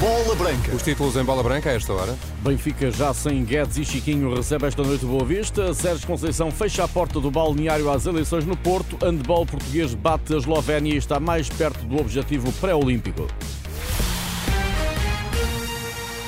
Bola Branca. Os títulos em bola branca a esta hora. Benfica já sem Guedes e Chiquinho recebe esta noite Boa Vista. Sérgio Conceição fecha a porta do balneário às eleições no Porto. Handball português bate a Eslovénia e está mais perto do objetivo pré-olímpico.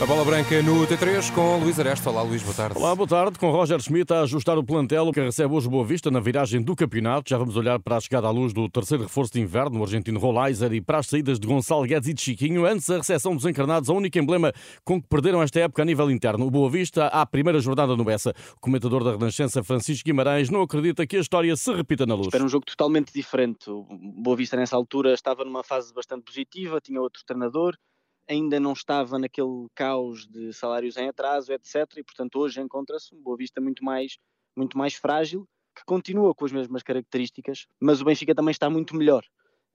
A bola branca no T3 com Luís Aresta. Olá, Luís, boa tarde. Olá, boa tarde. Com Roger Schmidt a ajustar o plantel que recebe hoje Boa Vista na viragem do campeonato. Já vamos olhar para a chegada à luz do terceiro reforço de inverno, o argentino Rolaiser, e para as saídas de Gonçalo Guedes e de Chiquinho. Antes, a recepção dos encarnados, a único emblema com que perderam esta época a nível interno. O Boa Vista, à primeira jornada no Bessa. O comentador da Renascença, Francisco Guimarães, não acredita que a história se repita na luz. Era um jogo totalmente diferente. O Boa Vista, nessa altura, estava numa fase bastante positiva, tinha outro treinador ainda não estava naquele caos de salários em atraso, etc. E, portanto, hoje encontra-se um Boa Vista muito mais, muito mais frágil, que continua com as mesmas características, mas o Benfica também está muito melhor.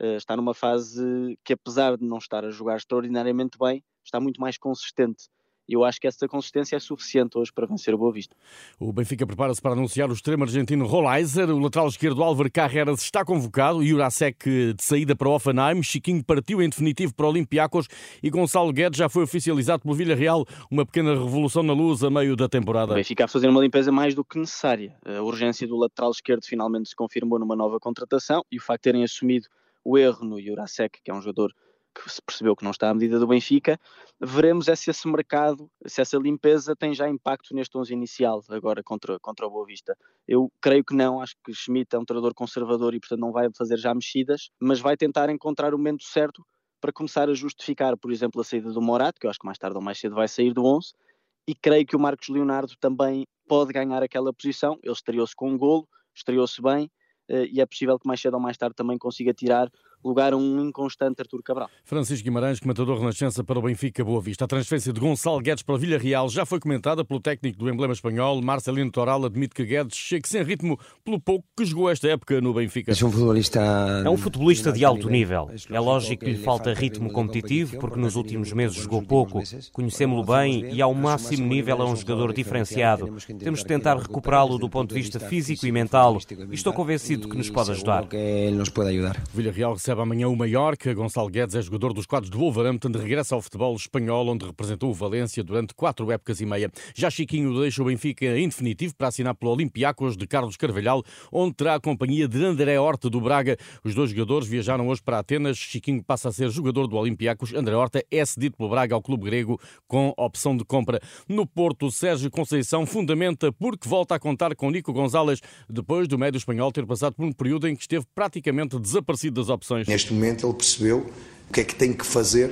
Uh, está numa fase que, apesar de não estar a jogar extraordinariamente bem, está muito mais consistente eu acho que essa consistência é suficiente hoje para vencer o Boa Vista. O Benfica prepara-se para anunciar o extremo argentino Rolaiser, o lateral esquerdo Álvaro Carreras está convocado, Jurasek de saída para o Offenheim, Chiquinho partiu em definitivo para o Olympiacos e Gonçalo Guedes já foi oficializado pelo Villarreal, uma pequena revolução na luz a meio da temporada. O Benfica a fazer uma limpeza mais do que necessária. A urgência do lateral esquerdo finalmente se confirmou numa nova contratação e o facto de terem assumido o erro no Jurasek, que é um jogador que se percebeu que não está à medida do Benfica, veremos é se esse mercado, se essa limpeza tem já impacto neste 11 inicial agora contra, contra o Boa Vista. Eu creio que não, acho que Schmidt é um treinador conservador e portanto não vai fazer já mexidas, mas vai tentar encontrar o momento certo para começar a justificar, por exemplo, a saída do Morato, que eu acho que mais tarde ou mais cedo vai sair do 11, e creio que o Marcos Leonardo também pode ganhar aquela posição, ele estreou-se com um golo, estreou-se bem, eh, e é possível que mais cedo ou mais tarde também consiga tirar lugar a um inconstante Artur Cabral. Francisco Guimarães, comentador Renascença para o Benfica Boa Vista. A transferência de Gonçalo Guedes para Vila Real já foi comentada pelo técnico do emblema espanhol, Marcelino Toral, admite que Guedes chega sem ritmo pelo pouco que jogou esta época no Benfica. É um futebolista, é um futebolista de alto nível. É lógico que lhe falta ritmo competitivo porque nos últimos meses jogou pouco. Conhecemos-lo bem e ao máximo nível é um jogador diferenciado. Temos de tentar recuperá-lo do ponto de vista físico e mental e estou convencido que nos pode ajudar. Vila Real recebe amanhã o Mallorca. Gonçalo Guedes é jogador dos quadros de Wolverhampton, regressa ao futebol espanhol, onde representou o Valência durante quatro épocas e meia. Já Chiquinho deixa o Benfica em definitivo para assinar pelo Olympiacos de Carlos Carvalhal, onde terá a companhia de André Horta do Braga. Os dois jogadores viajaram hoje para Atenas. Chiquinho passa a ser jogador do Olympiacos. André Horta é cedido pelo Braga ao clube grego com opção de compra. No Porto, Sérgio Conceição fundamenta porque volta a contar com Nico Gonzalez depois do médio espanhol ter passado por um período em que esteve praticamente desaparecido das opções. Neste momento ele percebeu o que é que tem que fazer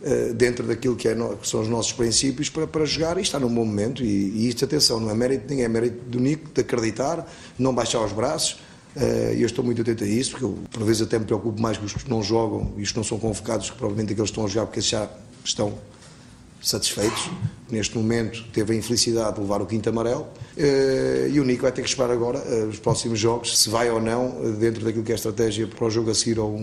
uh, dentro daquilo que, é que, são os nossos princípios para, para jogar e está num bom momento. E, e isto, atenção, não é mérito de ninguém, é mérito do Nico de acreditar, não baixar os braços. Uh, e eu estou muito atento a isso, porque eu, por vezes, até me preocupo mais com os que não jogam e os que não são convocados, que provavelmente aqueles que estão a jogar, porque já estão satisfeitos. Neste momento teve a infelicidade de levar o quinto amarelo uh, e o Nico vai ter que esperar agora uh, os próximos jogos, se vai ou não, uh, dentro daquilo que é a estratégia para o jogo a seguir ao,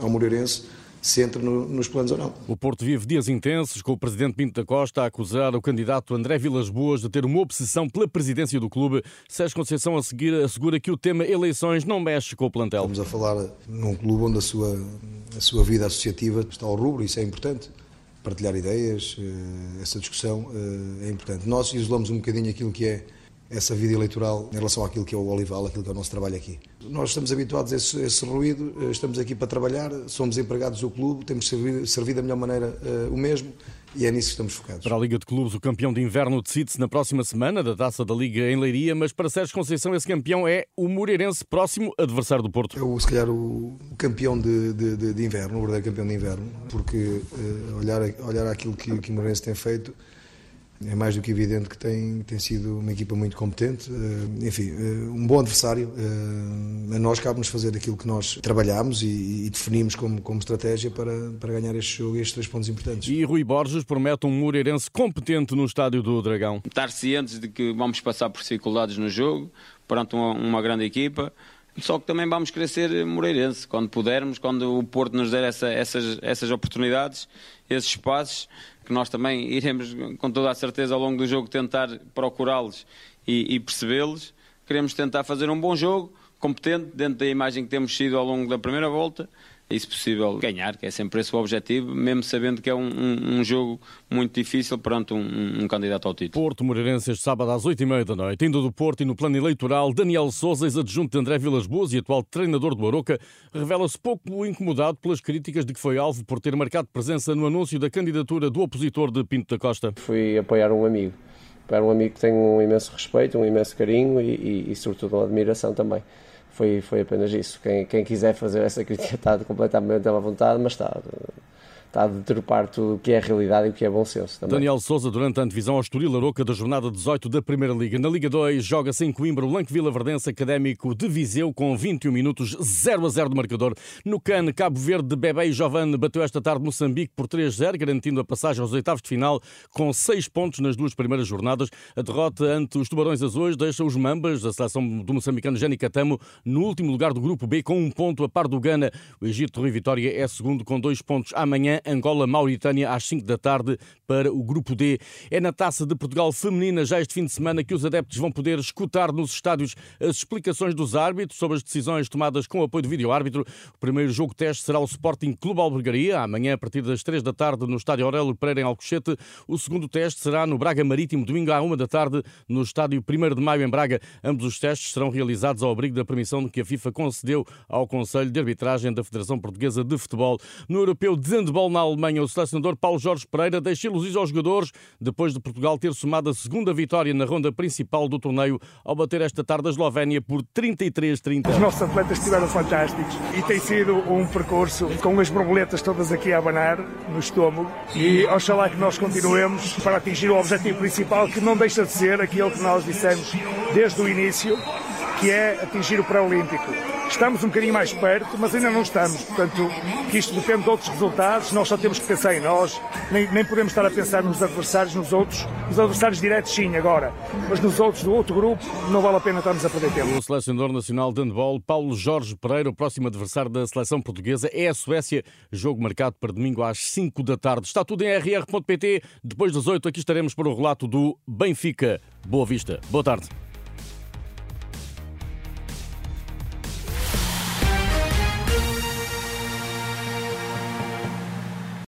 ao Moreirense, se entra no, nos planos ou não. O Porto vive dias intensos, com o presidente Pinto da Costa a acusar o candidato André Vilas Boas de ter uma obsessão pela presidência do clube. Sérgio Conceição a seguir assegura que o tema eleições não mexe com o plantel. Estamos a falar num clube onde a sua, a sua vida associativa está ao rubro, isso é importante partilhar ideias, eh, essa discussão eh, é importante. Nós isolamos um bocadinho aquilo que é essa vida eleitoral em relação àquilo que é o Olival, aquilo que é o nosso trabalho aqui. Nós estamos habituados a esse, a esse ruído, eh, estamos aqui para trabalhar, somos empregados do clube, temos servido, servido da melhor maneira uh, o mesmo e é nisso que estamos focados. Para a Liga de Clubes, o campeão de inverno decide-se na próxima semana da taça da Liga em Leiria, mas para Sérgio Conceição esse campeão é o Moreirense, próximo adversário do Porto. É o, se calhar o, o campeão de, de, de, inverno, o verdadeiro campeão de inverno, porque uh, olhar, olhar aquilo que, que o Moreirense tem feito é mais do que evidente que tem, tem sido uma equipa muito competente, eh, enfim, eh, um bom adversário. Eh, a nós cabe-nos fazer aquilo que nós trabalhamos e, e definimos como, como estratégia para, para ganhar este jogo e estes três pontos importantes. E Rui Borges promete um Moreirense competente no estádio do Dragão. Estar cientes de que vamos passar por dificuldades no jogo, perante uma, uma grande equipa, só que também vamos querer ser Moreirense, quando pudermos, quando o Porto nos der essa, essas, essas oportunidades, esses espaços, que nós também iremos, com toda a certeza, ao longo do jogo tentar procurá-los e, e percebê-los. Queremos tentar fazer um bom jogo, competente, dentro da imagem que temos sido ao longo da primeira volta, e, se possível, ganhar, que é sempre esse o objetivo, mesmo sabendo que é um, um, um jogo muito difícil perante um, um, candidato ao título. Porto Moreirense este sábado às 8h30 da noite. Indo do Porto e no plano eleitoral, Daniel Souza, ex-adjunto de André Vilas Boas e atual treinador do Aroca, revela-se pouco incomodado pelas críticas de que foi alvo por ter marcado presença no anúncio da candidatura do opositor de Pinto da Costa. Fui apoiar um amigo. Para um amigo que tem um imenso respeito, um imenso carinho e, e, e sobretudo, uma admiração também foi, foi apenas isso. Quem, quem quiser fazer essa crítica está completamente à vontade, mas está está a deturpar tudo o que é realidade e o que é bom senso. Também. Daniel Souza, durante a antevisão ao Estoril Aroca da jornada 18 da Primeira Liga. Na Liga 2, joga-se em Coimbra o Lanque Vila Verdense Académico de Viseu com 21 minutos 0 a 0 de marcador. No CAN, Cabo Verde de Bebé e Jovane bateu esta tarde Moçambique por 3-0, garantindo a passagem aos oitavos de final com 6 pontos nas duas primeiras jornadas. A derrota ante os Tubarões Azuis deixa os Mambas, a seleção do moçambicano Jani Catamo, no último lugar do grupo B com um ponto a par do Gana. O Egito Rui Vitória é segundo com dois pontos. Amanhã, Angola, Mauritânia às 5 da tarde para o Grupo D. É na Taça de Portugal Feminina já este fim de semana que os adeptos vão poder escutar nos estádios as explicações dos árbitros sobre as decisões tomadas com apoio do vídeo-árbitro. O primeiro jogo teste será o Sporting Clube Albergaria, amanhã a partir das 3 da tarde no Estádio Aurélio Pereira em Alcochete. O segundo teste será no Braga Marítimo, domingo à 1 da tarde no Estádio 1 de Maio em Braga. Ambos os testes serão realizados ao abrigo da permissão que a FIFA concedeu ao Conselho de Arbitragem da Federação Portuguesa de Futebol. No Europeu de Handball na Alemanha, o selecionador Paulo Jorge Pereira deixa ilusões aos jogadores depois de Portugal ter somado a segunda vitória na ronda principal do torneio ao bater esta tarde a Eslovénia por 33-30. Os nossos atletas estiveram fantásticos e tem sido um percurso com as borboletas todas aqui a abanar no estômago e oxalá que nós continuemos para atingir o objetivo principal que não deixa de ser aquilo que nós dissemos desde o início, que é atingir o pré-olímpico. Estamos um bocadinho mais perto, mas ainda não estamos. Portanto, que isto depende de outros resultados, nós só temos que pensar em nós, nem, nem podemos estar a pensar nos adversários, nos outros. Os adversários diretos, sim, agora, mas nos outros do outro grupo, não vale a pena estarmos a perder tempo. O selecionador nacional de handball, Paulo Jorge Pereira, o próximo adversário da seleção portuguesa é a Suécia. Jogo marcado para domingo às 5 da tarde. Está tudo em rr.pt. Depois das 8, aqui estaremos para o relato do Benfica. Boa vista. Boa tarde.